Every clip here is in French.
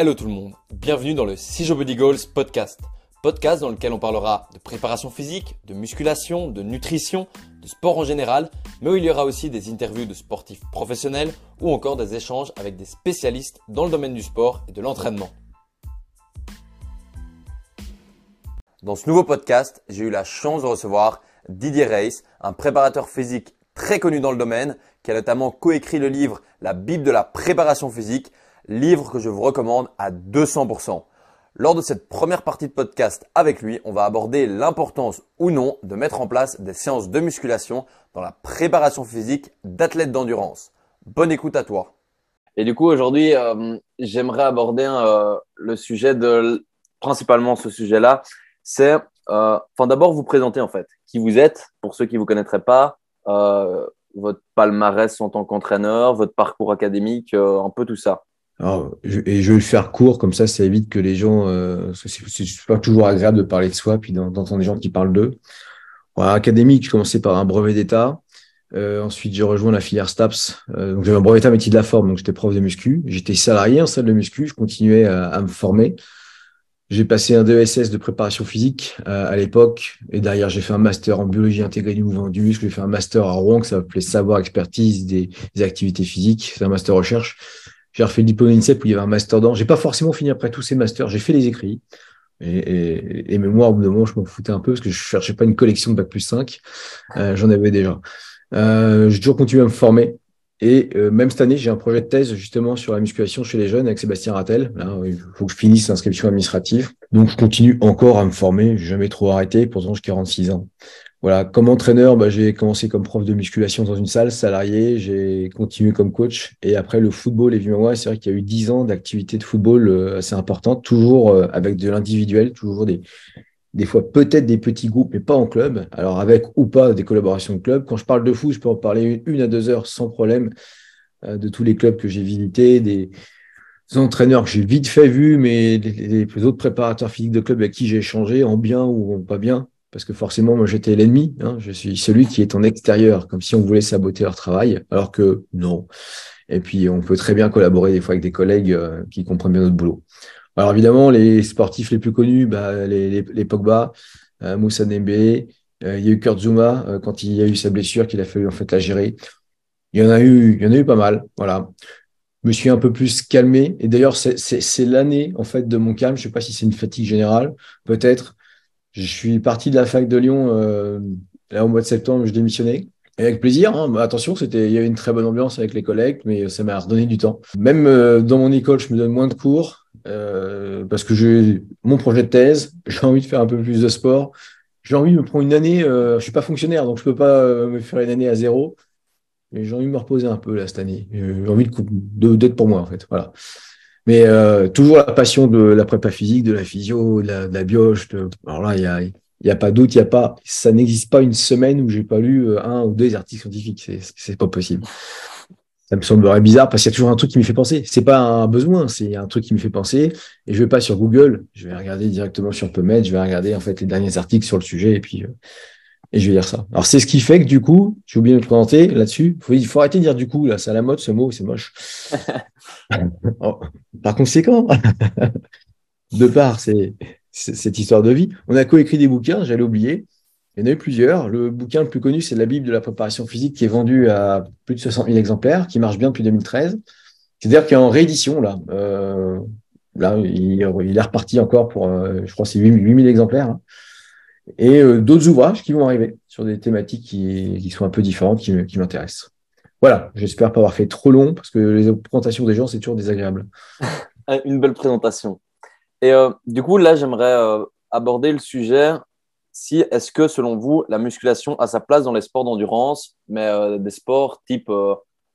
Hello tout le monde, bienvenue dans le Sijo Body Goals podcast. Podcast dans lequel on parlera de préparation physique, de musculation, de nutrition, de sport en général, mais où il y aura aussi des interviews de sportifs professionnels ou encore des échanges avec des spécialistes dans le domaine du sport et de l'entraînement. Dans ce nouveau podcast, j'ai eu la chance de recevoir Didier Reis, un préparateur physique très connu dans le domaine, qui a notamment coécrit le livre La Bible de la préparation physique, livre que je vous recommande à 200%. Lors de cette première partie de podcast avec lui, on va aborder l'importance ou non de mettre en place des séances de musculation dans la préparation physique d'athlètes d'endurance. Bonne écoute à toi. Et du coup, aujourd'hui, euh, j'aimerais aborder euh, le sujet de, principalement ce sujet-là, c'est, euh, enfin d'abord vous présenter en fait qui vous êtes, pour ceux qui ne vous connaîtraient pas, votre palmarès en tant qu'entraîneur, votre parcours académique, un peu tout ça. Alors, et je vais le faire court, comme ça, ça évite que les gens. Euh, c'est pas toujours agréable de parler de soi, puis d'entendre des gens qui parlent d'eux. Voilà, académique, je commençais par un brevet d'État. Euh, ensuite, j'ai rejoint la filière STAPS. Euh, donc, j'avais un brevet d'État métier de la forme, donc j'étais prof de muscu. J'étais salarié en salle de muscu, je continuais à, me former. J'ai passé un DESS de préparation physique euh, à l'époque, et derrière, j'ai fait un master en biologie intégrée du mouvement du muscle. J'ai fait un master à Rouen, qui s'appelait Savoir Expertise des, des activités physiques. C'est un master recherche. J'ai refait le diplôme INSEP où il y avait un master dans. J'ai pas forcément fini après tous ces masters. J'ai fait les écrits. Et, et, au bout d'un moment, je m'en foutais un peu parce que je cherchais pas une collection de Bac plus 5. Euh, J'en avais déjà. Euh, j'ai toujours continué à me former. Et euh, même cette année, j'ai un projet de thèse justement sur la musculation chez les jeunes avec Sébastien Rattel. Là, il faut que je finisse l'inscription administrative. Donc, je continue encore à me former. J'ai jamais trop arrêté. Pourtant, j'ai 46 ans. Voilà, comme entraîneur, bah, j'ai commencé comme prof de musculation dans une salle salariée, j'ai continué comme coach et après le football, évidemment, c'est vrai qu'il y a eu dix ans d'activité de football euh, assez importante, toujours euh, avec de l'individuel, toujours des, fois peut-être des petits groupes, mais pas en club. Alors avec ou pas des collaborations de club. Quand je parle de foot, je peux en parler une, à deux heures sans problème euh, de tous les clubs que j'ai visités, des, entraîneurs que j'ai vite fait vu, mais les, les, autres préparateurs physiques de club avec qui j'ai échangé, en bien ou en pas bien parce que forcément, moi, j'étais l'ennemi. Hein. Je suis celui qui est en extérieur, comme si on voulait saboter leur travail, alors que non. Et puis, on peut très bien collaborer des fois avec des collègues euh, qui comprennent bien notre boulot. Alors évidemment, les sportifs les plus connus, bah, les, les, Pogba, euh, Moussa Dembélé, euh, il y a eu Kurt Zuma euh, quand il y a eu sa blessure qu'il a fallu en fait la gérer. Il y en a eu, il y en a eu pas mal. Voilà. Je me suis un peu plus calmé. Et d'ailleurs, c'est l'année en fait de mon calme. Je sais pas si c'est une fatigue générale, peut-être. Je suis parti de la fac de Lyon euh, là au mois de septembre, je démissionnais. Et avec plaisir, hein. attention, c'était, il y avait une très bonne ambiance avec les collègues, mais ça m'a redonné du temps. Même euh, dans mon école, je me donne moins de cours euh, parce que j'ai mon projet de thèse, j'ai envie de faire un peu plus de sport. J'ai envie de me prendre une année, je suis pas fonctionnaire, donc je peux pas me faire une année à zéro. Mais j'ai envie de me reposer un peu là cette année. J'ai envie de d'être pour moi en fait. Voilà. Mais euh, toujours la passion de la prépa physique, de la physio, de la, de bioche. Alors là, il y a, a pas doute, il y a pas, ça n'existe pas une semaine où j'ai pas lu euh, un ou deux articles scientifiques. C'est, c'est pas possible. Ça me semblerait bizarre parce qu'il y a toujours un truc qui me fait penser. C'est pas un besoin, c'est un truc qui me fait penser. Et je vais pas sur Google, je vais regarder directement sur PubMed, je vais regarder en fait les derniers articles sur le sujet et puis euh, et je vais dire ça. Alors c'est ce qui fait que du coup, j'ai oublié de me présenter là-dessus. Il faut, arrêter de dire du coup là, c'est à la mode ce mot, c'est moche. Par conséquent, de part c'est cette histoire de vie, on a coécrit des bouquins, j'allais oublier. Il y en a eu plusieurs. Le bouquin le plus connu, c'est la Bible de la préparation physique qui est vendu à plus de 60 000 exemplaires, qui marche bien depuis 2013. C'est-à-dire qu'il est en réédition là. Euh, là, il, est reparti encore pour, euh, je crois, c'est 8 000 exemplaires. Hein et euh, d'autres ouvrages qui vont arriver sur des thématiques qui, sont un peu différentes, qui m'intéressent. Voilà, j'espère pas avoir fait trop long parce que les présentations des gens, c'est toujours désagréable. Une belle présentation. Et euh, du coup, là, j'aimerais euh, aborder le sujet. Si est-ce que, selon vous, la musculation a sa place dans les sports d'endurance, mais des sports type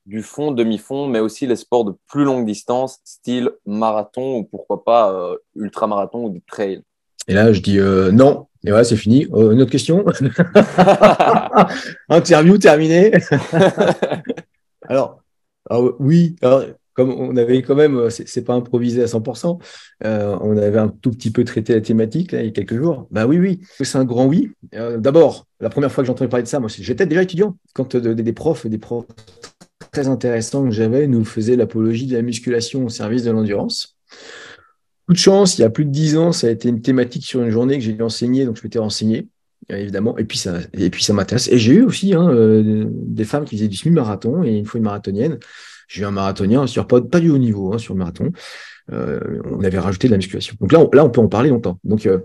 du fond, demi-fond, mais aussi les sports de plus longue distance, style marathon ou pourquoi pas ultra-marathon ou du trail? Et là, je dis non, et voilà, c'est fini. Euh, une autre question? Interview terminée. alors, oui, comme on avait quand même, euh, c'est pas improvisé à 100%, euh, on avait un tout petit peu traité la thématique il y a quelques jours. Bah oui, oui, c'est un grand oui. D'abord, la première fois que j'entendais parler de ça, moi, j'étais déjà étudiant quand des profs, des profs très intéressants que j'avais nous faisaient l'apologie de la musculation au service de l'endurance. Coup de chance, il y a plus de dix ans, ça a été une thématique sur une journée que j'ai dû enseigner, donc je m'étais renseigné, évidemment. Et puis ça, et puis ça m'intéresse. Et j'ai eu aussi hein, euh, des femmes qui faisaient du semi-marathon et une fois une marathonienne. J'ai eu un marathonien sur pas, pas du haut niveau hein, sur le marathon. Euh, on avait rajouté de la musculation. Donc là, on, là, on peut en parler longtemps. Donc euh,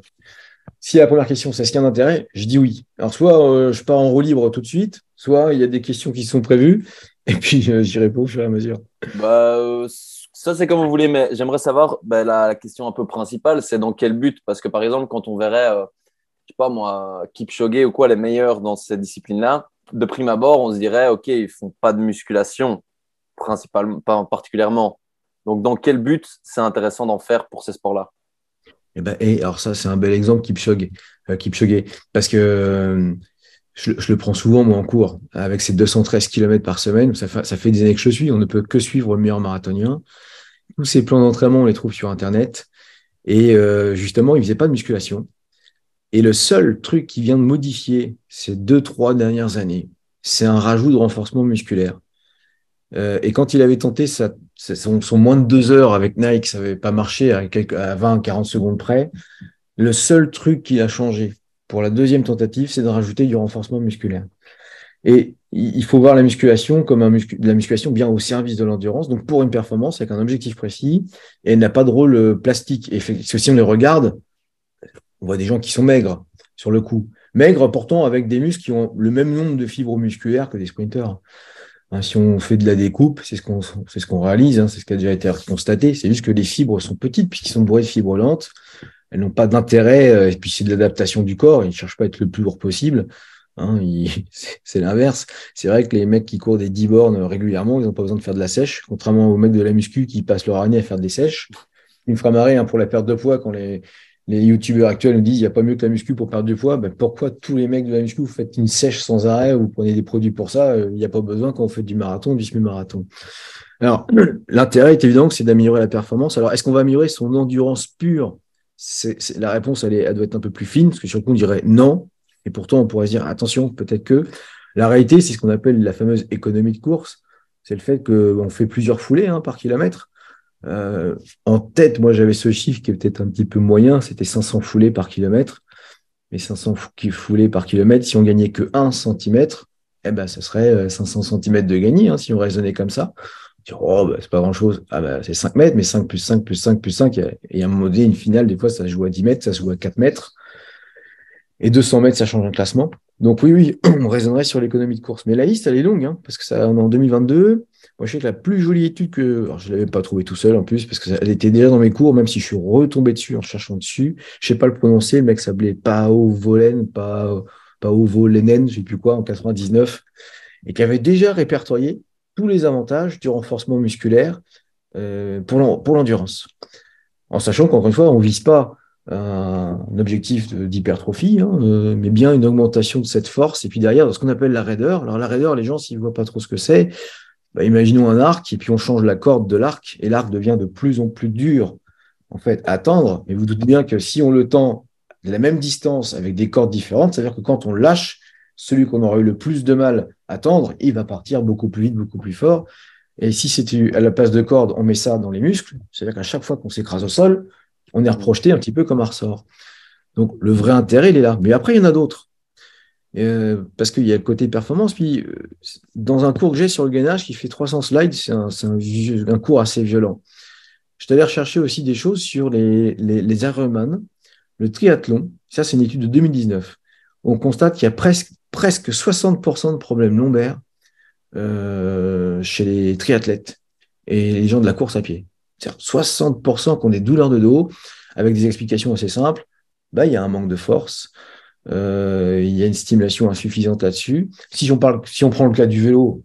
si la première question, c'est est-ce qu'il y a un intérêt? Je dis oui. Alors, soit je pars en roue libre tout de suite, soit il y a des questions qui sont prévues, et puis j'y réponds au fur et à mesure. Bah, ça, c'est comme vous voulez, mais j'aimerais savoir bah, la, question un peu principale, c'est dans quel but? Parce que par exemple, quand on verrait, euh, je sais pas moi, Kipchoge ou quoi, les meilleurs dans cette discipline-là, de prime abord, on se dirait, OK, ils font pas de musculation, principalement, pas particulièrement. Donc, dans quel but c'est intéressant d'en faire pour ces sports-là? Et, eh ben, et alors ça, c'est un bel exemple, Kipchoge. Euh, Kipchoge parce que euh, je, le prends souvent, moi, en cours, avec ses 213 km par semaine. Ça fait, ça fait des années que je suis. On ne peut que suivre le meilleur marathonien. Tous ces plans d'entraînement, on les trouve sur Internet. Et euh, justement, il ne faisait pas de musculation. Et le seul truc qui vient de modifier ces deux, trois dernières années, c'est un rajout de renforcement musculaire. Euh, et quand il avait tenté son, moins de deux heures avec Nike, ça n'avait pas marché à, à 20, 40 secondes près. Le seul truc qui a changé pour la deuxième tentative, c'est de rajouter du renforcement musculaire. Et il faut voir la musculation comme un de la musculation bien au service de l'endurance, donc pour une performance avec un objectif précis, et elle n'a pas de rôle euh, plastique. Parce que si on les regarde, on voit des gens qui sont maigres sur le coup. Maigres pourtant avec des muscles qui ont le même nombre de fibres musculaires que des sprinteurs. Hein, si on fait de la découpe, c'est ce qu'on ce réalise, hein, c'est ce qui a déjà été constaté. C'est juste que les fibres sont petites puisqu'ils sont bourrés de fibres lentes. Elles n'ont pas d'intérêt, euh, et puis c'est de l'adaptation du corps. Ils ne cherchent pas à être le plus lourd possible. Hein, c'est l'inverse. C'est vrai que les mecs qui courent des 10 bornes régulièrement, ils n'ont pas besoin de faire de la sèche, contrairement aux mecs de la muscu qui passent leur année à faire des sèches. Il me fera pour la perte de poids quand les, youtubeurs actuels nous disent il n'y a pas mieux que la muscu pour perdre du poids. Ben, pourquoi tous les mecs de la muscu, vous faites une sèche sans arrêt, vous prenez des produits pour ça Il n'y a pas besoin quand vous faites du marathon, du semi-marathon. Alors, l'intérêt est évident que c'est d'améliorer la performance. Alors, est-ce qu'on va améliorer son endurance pure? La réponse, elle doit être un peu plus fine, parce que sur le coup, on dirait non. Et pourtant, on pourrait se dire, attention, peut-être que. La réalité, c'est ce qu'on appelle la fameuse économie de course. C'est le fait qu'on fait plusieurs foulées hein, par kilomètre. Euh, en tête, moi, j'avais ce chiffre qui est peut-être un petit peu moyen, c'était 500 foulées par kilomètre. Mais 500 foulées par kilomètre, si on gagnait que 1 cm, eh ben, ce serait 500 euh, cm de gagné, hein, si on raisonnait comme ça. oh, bah, c'est pas grand chose. Ah, bah, c'est 5 mètres, mais 5 plus 5 plus 5 plus 5. Et à un moment donné, une finale, des fois, ça se joue à 10 mètres, ça se joue à 4 mètres. Et 200 mètres, ça change un classement. Donc oui, oui, on raisonnerait sur l'économie de course. Mais la liste, elle est longue, hein, parce que ça, en 2022, moi, je sais que la plus jolie étude que, alors, je ne l'avais pas trouvée tout seul en plus, parce qu'elle était déjà dans mes cours, même si je suis retombé dessus en cherchant dessus. Je sais pas le prononcer, le mec s'appelait Pao Volen, Pao, Volenen, je sais plus quoi, en 99, et qui avait déjà répertorié tous les avantages du renforcement musculaire euh, pour l'endurance. En sachant qu'encore une fois, on ne vise pas un objectif d'hypertrophie, hein, euh, mais bien une augmentation de cette force. Et puis derrière, ce qu'on appelle la raideur. Alors la raideur, les gens, s'ils ne voient pas trop ce que c'est, bah, imaginons un arc et puis on change la corde de l'arc et l'arc devient de plus en plus dur en fait à tendre. Mais vous doutez bien que si on le tend de la même distance avec des cordes différentes, c'est-à-dire que quand on lâche, celui qu'on aura eu le plus de mal à tendre, il va partir beaucoup plus vite, beaucoup plus fort. Et si c'était à la place de corde, on met ça dans les muscles, c'est-à-dire qu'à chaque fois qu'on s'écrase au sol, on est reprojeté un petit peu comme un ressort. Donc le vrai intérêt, il est là. Mais après, il y en a d'autres. Euh, parce qu'il y a le côté performance. Puis, euh, dans un cours que j'ai sur le gainage qui fait 300 slides, c'est un, cours assez violent. Je t'allais rechercher aussi des choses sur les, les, les Ironman, le triathlon. Ça, c'est une étude de 2019. On constate qu'il y a presque, presque 60% de problèmes lombaires euh, chez les triathlètes et les gens de la course à pied. 60% qui ont des douleurs de dos, avec des explications assez simples. Bah, il y a un manque de force, euh, il y a une stimulation insuffisante là-dessus. Si on parle, si on prend le cas du vélo,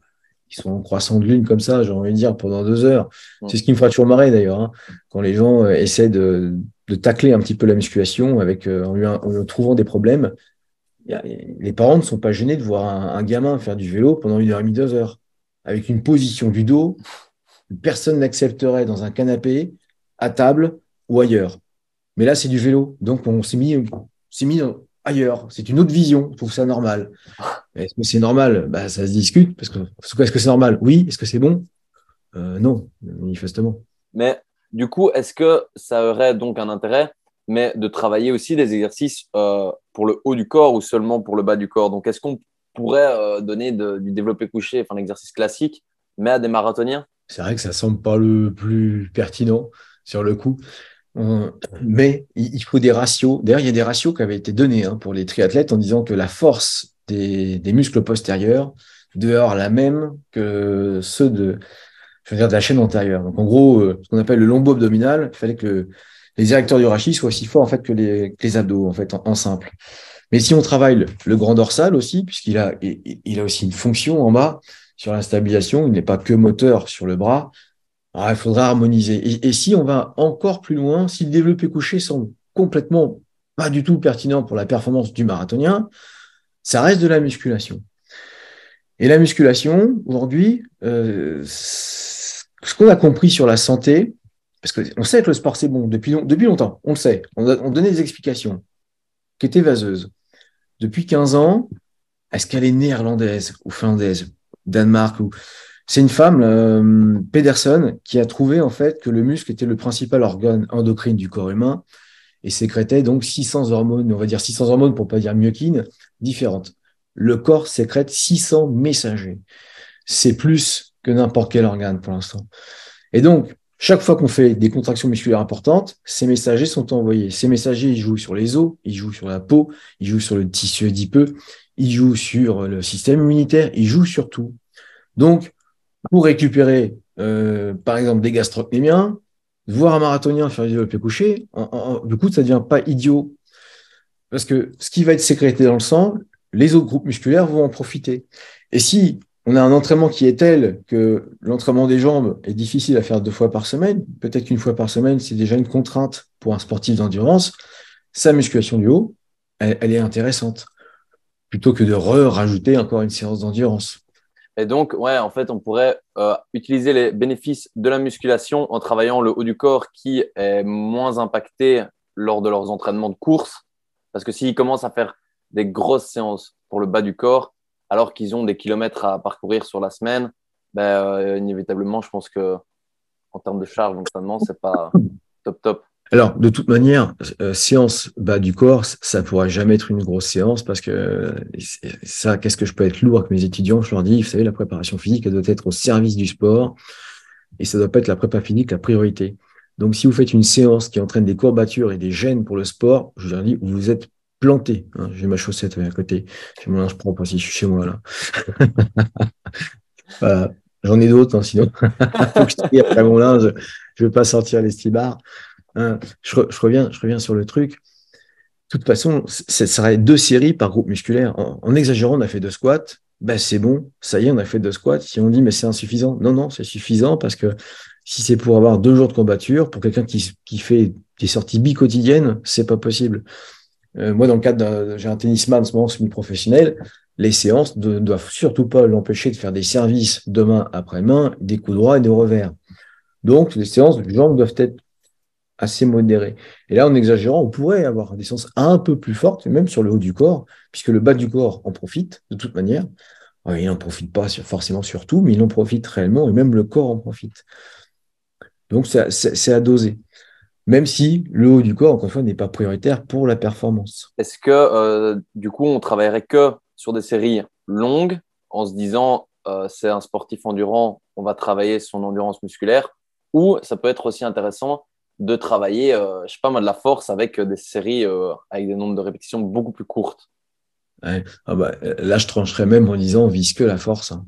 ils sont en croissant de lune comme ça, j'ai envie de dire, pendant deux heures. C'est ce qui me fera toujours marrer d'ailleurs, hein, quand les gens euh, essaient de, de, tacler un petit peu la musculation avec, euh, en, lui, en, trouvant des problèmes. les parents ne sont pas gênés de voir un, gamin faire du vélo pendant une heure et demie, deux heures, avec une position du dos. Personne n'accepterait dans un canapé, à table ou ailleurs. Mais là, c'est du vélo. Donc, on s'est mis, s'est mis dans, ailleurs. C'est une autre vision. Je trouve ça normal. Est-ce que c'est normal? Bah, Ça se discute. Parce que, est-ce que c'est normal? Oui. Est-ce que c'est bon? Euh, Non, manifestement. Mais Du coup, est-ce que ça aurait donc un intérêt, mais de travailler aussi des exercices euh, pour le haut du corps ou seulement pour le bas du corps? Donc, est-ce qu'on pourrait euh, donner du développé couché, enfin l'exercice classique, mais à des marathoniens? C'est vrai que ça semble pas le plus pertinent sur le coup. Mais il faut des ratios. D'ailleurs, il y a des ratios qui avaient été donnés hein, pour les triathlètes en disant que la force des, muscles postérieurs dehors la même que ceux de, je veux dire, de la chaîne antérieure. Donc, en gros, euh, ce qu'on appelle le lombo abdominal, il fallait que les érecteurs du rachis soient aussi forts en fait que les, abdos en fait en, simple. Mais si on travaille le, grand dorsal aussi, puisqu'il a, il, a aussi une fonction en bas sur la stabilisation, il n'est pas que moteur sur le bras, ah, il faudra harmoniser. Et, si on va encore plus loin, si le développé couché semble complètement pas du tout pertinent pour la performance du marathonien, ça reste de la musculation. Et la musculation, aujourd'hui, euh, ce qu'on a compris sur la santé, parce qu'on sait que le sport c'est bon depuis, depuis longtemps, on le sait, on, on donnait des explications qui étaient vaseuses. Depuis 15 ans, est-ce qu'elle est néerlandaise ou finlandaise, Danemark c'est une femme, euh, Pedersen, qui a trouvé en fait que le muscle était le principal organe endocrine du corps humain et sécrétait donc 600 hormones, on va dire 600 hormones pour pas dire myokines, différentes. Le corps sécrète 600 messagers. C'est plus que n'importe quel organe pour l'instant. Et donc, chaque fois qu'on fait des contractions musculaires importantes, ces messagers sont envoyés. Ces messagers, ils jouent sur les os, ils jouent sur la peau, ils jouent sur le tissu adipeux, ils jouent sur le système immunitaire, ils jouent sur tout. Donc, pour récupérer, euh, par exemple, des gastrocnémiens, voir un marathonien faire du développé couché, du coup, ça devient pas idiot. Parce que ce qui va être sécrété dans le sang, les autres groupes musculaires vont en profiter. Et si on a un entraînement qui est tel que l'entraînement des jambes est difficile à faire deux fois par semaine, peut-être qu'une fois par semaine, c'est déjà une contrainte pour un sportif d'endurance, sa musculation du haut, elle est intéressante, plutôt que de re-rajouter encore une séance d'endurance. Et donc, ouais, en fait, on pourrait euh, utiliser les bénéfices de la musculation en travaillant le haut du corps qui est moins impacté lors de leurs entraînements de course. Parce que s'ils commencent à faire des grosses séances pour le bas du corps, alors qu'ils ont des kilomètres à parcourir sur la semaine, ben, euh, inévitablement, je pense que en termes de charge d'entraînement, c'est pas top top. Alors, de toute manière, euh, séance bas du corps, ça pourra jamais être une grosse séance parce que ça, qu'est-ce que je peux être lourd avec mes étudiants? Je leur dis, vous savez, la préparation physique, elle doit être au service du sport et ça doit pas être la prépa physique la priorité. Donc, si vous faites une séance qui entraîne des courbatures et des gènes pour le sport, je leur dis, vous êtes planté. Hein. J'ai ma chaussette à côté. J'ai mon linge propre si je suis chez moi là. J'en ai d'autres, hein, sinon. Faut que je après mon linge. Je ne veux pas sortir les stybards. Hein, je, reviens, sur le truc. De toute façon, ce serait deux séries par groupe musculaire. En, exagérant, on a fait deux squats. Ben, c'est bon, ça y est, on a fait deux squats. Si on dit, mais c'est insuffisant. Non, non, c'est suffisant parce que si c'est pour avoir deux jours de combatture, pour quelqu'un qui, fait des sorties bi-quotidiennes, c'est pas possible. Euh, moi, dans le cadre j'ai un tennisman en ce moment semi-professionnel, les séances ne doivent surtout pas l'empêcher de faire des services de main après main, des coups droits et des revers. Donc, les séances de jambes doivent être assez modéré. Et là, en exagérant, on pourrait avoir des sens un peu plus fortes, même sur le haut du corps, puisque le bas du corps en profite de toute manière. il n'en profite pas forcément sur tout, mais il en profite réellement, et même le corps en profite. Donc, c'est à doser. Même si le haut du corps, encore une fois, n'est pas prioritaire pour la performance. Est-ce que, euh, du coup, on travaillerait que sur des séries longues, en se disant, euh, c'est un sportif endurant, on va travailler son endurance musculaire, ou ça peut être aussi intéressant de travailler, euh, je sais pas moi, de la force avec euh, des séries euh, avec des nombres de répétitions beaucoup plus courtes. Ah bah, là, je trancherais même en disant on vise que la force. Hein.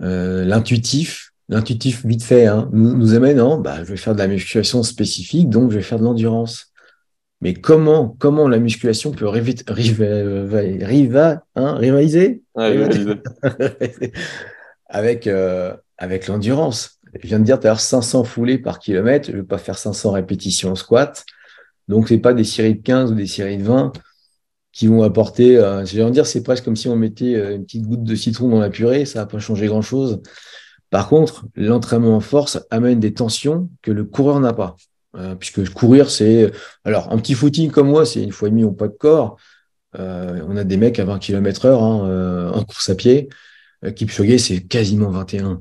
l'intuitif, l'intuitif vite fait, hein, nous, amène, non, bah, je vais faire de la musculation spécifique, donc je vais faire de l'endurance. Mais comment, comment la musculation peut hein, rivaliser? Avec, avec l'endurance je viens de dire, tu as 500 foulées par kilomètre, je ne vais pas faire 500 répétitions squat. Donc, ce n'est pas des séries de 15 ou des séries de 20 qui vont apporter, euh, je viens de dire, c'est presque comme si on mettait euh, une petite goutte de citron dans la purée, ça va pas changer grand-chose. Par contre, l'entraînement en force amène des tensions que le coureur n'a pas. Euh, puisque courir, c'est... Alors, un petit footing comme moi, c'est une fois et demi au poids de corps. on a des mecs à 20 km heure hein, en course à pied. Kipchoge, c'est quasiment 21.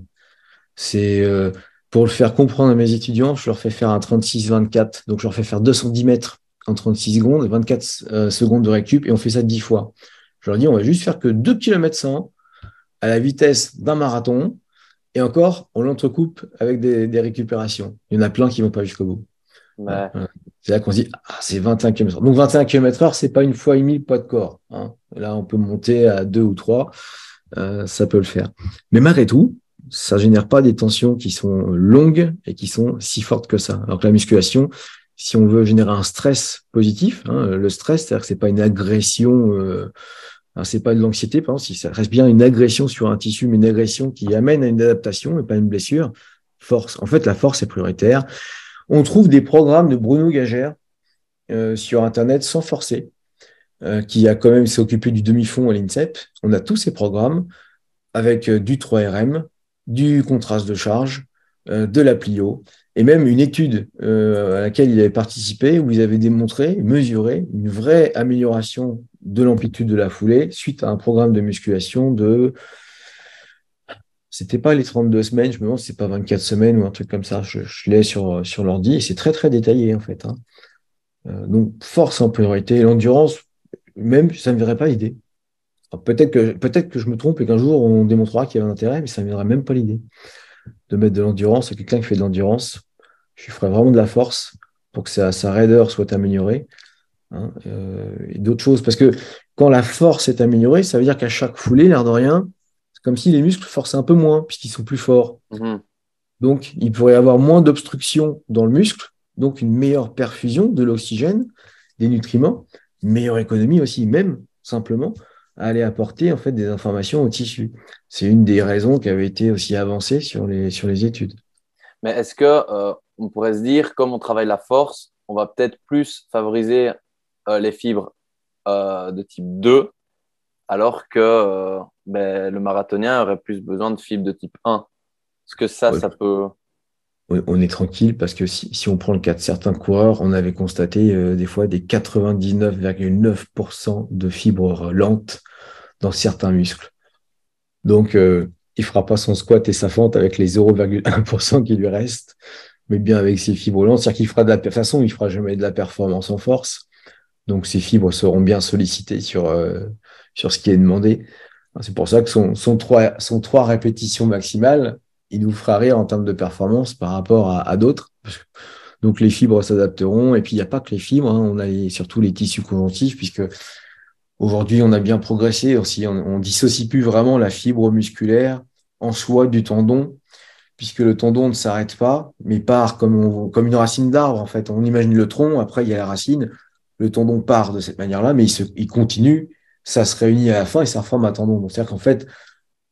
C'est euh, Pour le faire comprendre à mes étudiants, je leur fais faire un 36-24. Donc, je leur fais faire 210 mètres en 36 secondes, 24 euh, secondes de récup, et on fait ça 10 fois. Je leur dis, on va juste faire que 2 km 100 à la vitesse d'un marathon, et encore, on l'entrecoupe avec des, récupérations. Il y en a plein qui ne vont pas jusqu'au bout. C'est là qu'on se dit, ah, c'est 21 km/h. Donc 21 km/h, c'est pas une fois et mille poids de corps. Hein. Là, on peut monter à deux ou trois, euh, ça peut le faire. Mais malgré tout, ça génère pas des tensions qui sont longues et qui sont si fortes que ça. Alors que la musculation, si on veut générer un stress positif, hein, le stress, c'est-à-dire que c'est pas une agression, euh, c'est pas de l'anxiété, par si ça reste bien une agression sur un tissu, mais une agression qui amène à une adaptation et pas une blessure, force. En fait, la force est prioritaire. On trouve des programmes de Bruno Gagère euh, sur Internet sans forcer, euh, qui a quand même s'est occupé du demi-fond à l'INSEP. On a tous ces programmes avec euh, du 3RM, du contraste de charge, de la plio, et même une étude à laquelle il avait participé où ils avaient démontré, mesuré une vraie amélioration de l'amplitude de la foulée suite à un programme de musculation de c'était pas les 32 semaines, je me demande si c'est pas 24 semaines ou un truc comme ça. Je, l'ai sur, l'ordi et c'est très très détaillé en fait. Hein. Euh, donc force en priorité. L'endurance, même, ça ne me viendrait pas l'idée. Peut-être que, peut que je me trompe et qu'un jour on démontrera qu'il y a un intérêt, mais ça ne viendrait même pas l'idée de mettre de l'endurance à quelqu'un qui fait de l'endurance. Je ferais vraiment de la force pour que sa, sa raideur soit améliorée. Hein, euh, et d'autres choses. Parce que quand la force est améliorée, ça veut dire qu'à chaque foulée, l'air de rien, c'est comme si les muscles forçaient un peu moins, puisqu'ils sont plus forts. Mhm. Donc, il pourrait y avoir moins d'obstruction dans le muscle, donc une meilleure perfusion de l'oxygène, des nutriments, une meilleure économie aussi, même simplement, aller apporter en fait des informations au tissu. C'est une des raisons qui avait été aussi avancée sur les, sur les études. Mais est-ce que euh, on pourrait se dire, comme on travaille la force, on va peut-être plus favoriser euh, les fibres euh, de type 2, alors que ben, le marathonien aurait plus besoin de fibres de type 1 Est-ce que ça, ça peut on est tranquille parce que si, on prend le cas de certains coureurs, on avait constaté euh, des fois des 99,9% de fibres lentes dans certains muscles. Donc, euh, il fera pas son squat et sa fente avec les 0,1% qui lui restent, mais bien avec ses fibres lentes. C'est-à-dire qu'il fera de la toute façon, il fera jamais de la performance en force. Donc, ses fibres seront bien sollicitées sur, euh, sur ce qui est demandé. C'est pour ça que son, son, 3, son 3 répétitions maximales, il nous fera rire en termes de performance par rapport à, d'autres. Donc les fibres s'adapteront. Et puis il n'y a pas que les fibres, hein. on a surtout les tissus conjonctifs, puisque aujourd'hui on a bien progressé aussi. On, on dissocie plus vraiment la fibre musculaire en soi du tendon, puisque le tendon ne s'arrête pas, mais part comme, comme une racine d'arbre. En fait, on imagine le tronc, après il y a la racine. Le tendon part de cette manière-là, mais il, il continue, ça se réunit à la fin et ça forme un tendon. C'est-à-dire qu'en fait,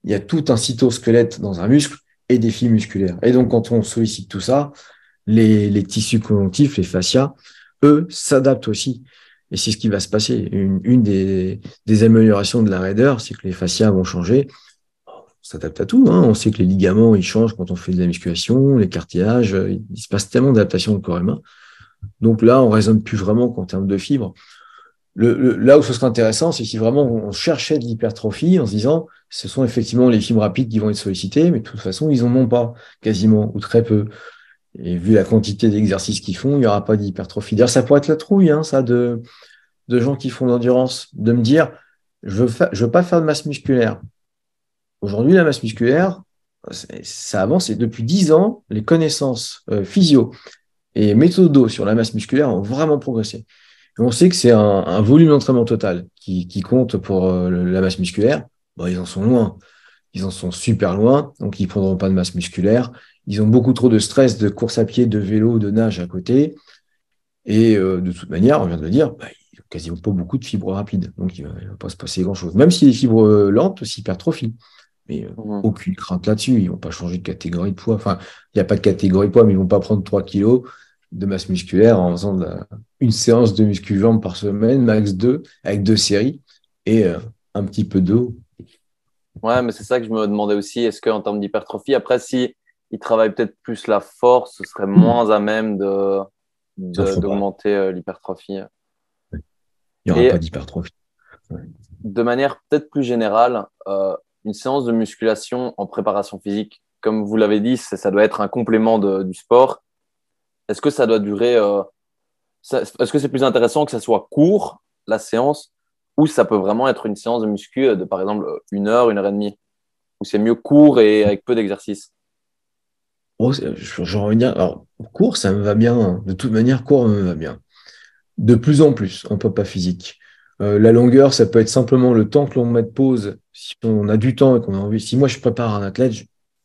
il y a tout un cytosquelette dans un muscle et fibres musculaires. Et donc, quand on sollicite tout ça, les, tissus conjonctifs, les fascias, eux, s'adaptent aussi. Et c'est ce qui va se passer. Une, des, améliorations de la raideur, c'est que les fascias vont changer. On s'adapte à tout. Hein. On sait que les ligaments, ils changent quand on fait de la musculation, les cartilages, il se passe tellement d'adaptation au corps humain. Donc là, on raisonne plus vraiment qu'en termes de fibres le, là où ce serait intéressant, c'est si vraiment on cherchait de l'hypertrophie en se disant, ce sont effectivement les fibres rapides qui vont être sollicitées, mais de toute façon, ils en ont pas quasiment ou très peu. Et vu la quantité d'exercices qu'ils font, il n'y aura pas d'hypertrophie. D'ailleurs, ça pourrait être la trouille, hein, ça, de, de gens qui font l'endurance, de me dire, je veux, je veux pas faire de masse musculaire. Aujourd'hui, la masse musculaire, ça avance et depuis dix ans, les connaissances euh, physio et méthodo sur la masse musculaire ont vraiment progressé on sait que c'est un, volume d'entraînement total qui, compte pour euh, la masse musculaire. Bon, ils en sont loin. Ils en sont super loin, donc ils ne prendront pas de masse musculaire. Ils ont beaucoup trop de stress de course à pied, de vélo, de nage à côté. Et euh, de toute manière, on vient de le dire, bah, ils n'ont quasiment pas beaucoup de fibres rapides. Donc, il ne va, pas se passer grand-chose. Même si les fibres euh, lentes s'hypertrophient. Mais mmh. aucune crainte là-dessus. Ils ne vont pas changer de catégorie de poids. Enfin, il n'y a pas de catégorie de poids, mais ils ne vont pas prendre 3 kilos de masse musculaire en faisant une séance de muscu jambes par semaine, max 2, avec deux séries et euh, un petit peu d'eau. Ouais, mais c'est ça que je me demandais aussi. Est-ce qu'en termes d'hypertrophie, après, si il travaille peut-être plus la force, ce serait moins à même de, d'augmenter euh, l'hypertrophie? Il n'y aura pas d'hypertrophie. De manière peut-être plus générale, euh, une séance de musculation en préparation physique, comme vous l'avez dit, ça doit être un complément du sport. Est-ce que ça doit durer euh, Est-ce que c'est plus intéressant que ça soit court, la séance, ou ça peut vraiment être une séance de muscu de, par exemple, une heure, une heure et demie? Ou c'est mieux court et avec peu d'exercice? Oh, J'en reviens. Alors, court, ça me va bien. De toute manière, court me va bien. De plus en plus en pas physique. Euh, la longueur, ça peut être simplement le temps que l'on met de pause. Si on a du temps et qu'on a envie. Si moi je prépare un athlète,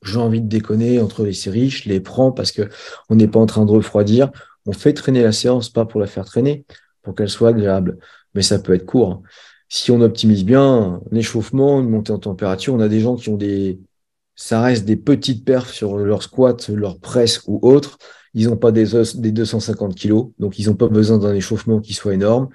j'ai envie de déconner entre les séries, je les prends parce que on n'est pas en train de refroidir. On fait traîner la séance, pas pour la faire traîner, pour qu'elle soit agréable. Mais ça peut être court. Si on optimise bien un échauffement, une montée en température, on a des gens qui ont des, ça reste des petites perfs sur leur squat, leur presse ou autre. Ils n'ont pas des, des 250 kilos, donc ils n'ont pas besoin d'un échauffement qui soit énorme.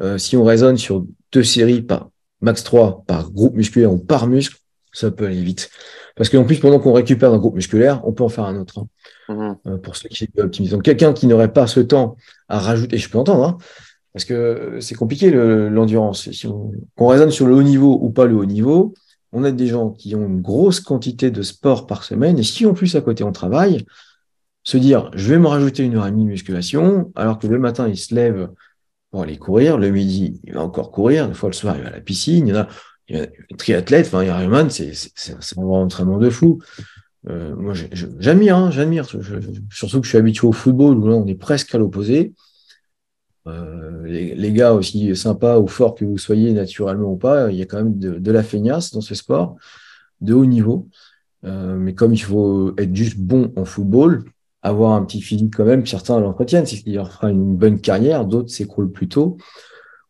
Euh, si on raisonne sur deux séries par max 3 par groupe musculaire ou par muscle, ça peut aller vite. Parce qu'en plus, pendant qu'on récupère un groupe musculaire, on peut en faire un autre. Hein. Mhm. Euh, pour ceux qui optimisent. Donc, quelqu'un qui n'aurait pas ce temps à rajouter, je peux entendre, hein, parce que c'est compliqué l'endurance. si on, qu'on raisonne sur le haut niveau ou pas le haut niveau, on a des gens qui ont une grosse quantité de sport par semaine, et si en plus à côté on travaille, se dire je vais me rajouter une heure et demie de musculation, alors que le matin il se lève pour aller courir. Le midi, il va encore courir. Des fois, le soir, il va à la piscine. Il y en a, triathlète, enfin, Ironman, c'est, un entraînement de fou. Euh, moi, j'admire, hein, j'admire. surtout que je suis habitué au football où là, on est presque à l'opposé. Euh, les, gars aussi sympas ou forts que vous soyez naturellement ou pas, il y a quand même de, la feignasse dans ce sport de haut niveau. Euh, mais comme il faut être juste bon en football, avoir un petit physique quand même, certains l'entretiennent, c'est qu'il leur fera une bonne carrière, d'autres s'écroulent plus tôt.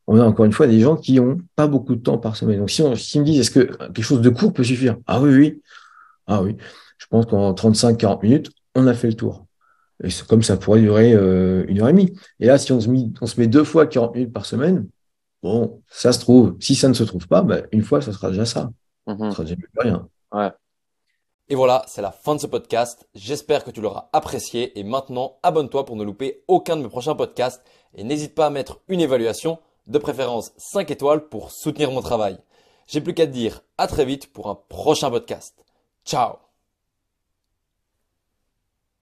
On a encore une fois des gens qui ont pas beaucoup de temps par semaine. Donc si on, si me disent est-ce que quelque chose de court peut suffire? Ah oui, oui. Ah oui. Je pense qu'en 35-40 minutes, on a fait le tour. Et comme ça pourrait durer euh, une heure et demie. Et là, si on se, met, on se met deux fois 40 minutes par semaine, bon, ça se trouve. Si ça ne se trouve pas, ben, une fois, ça sera déjà ça. Ça mhm. sera déjà plus rien. Ouais. Et voilà, c'est la fin de ce podcast. J'espère que tu l'auras apprécié et maintenant abonne-toi pour ne louper aucun de mes prochains podcasts et n'hésite pas à mettre une évaluation, de préférence 5 étoiles pour soutenir mon travail. J'ai plus qu'à te dire à très vite pour un prochain podcast. Ciao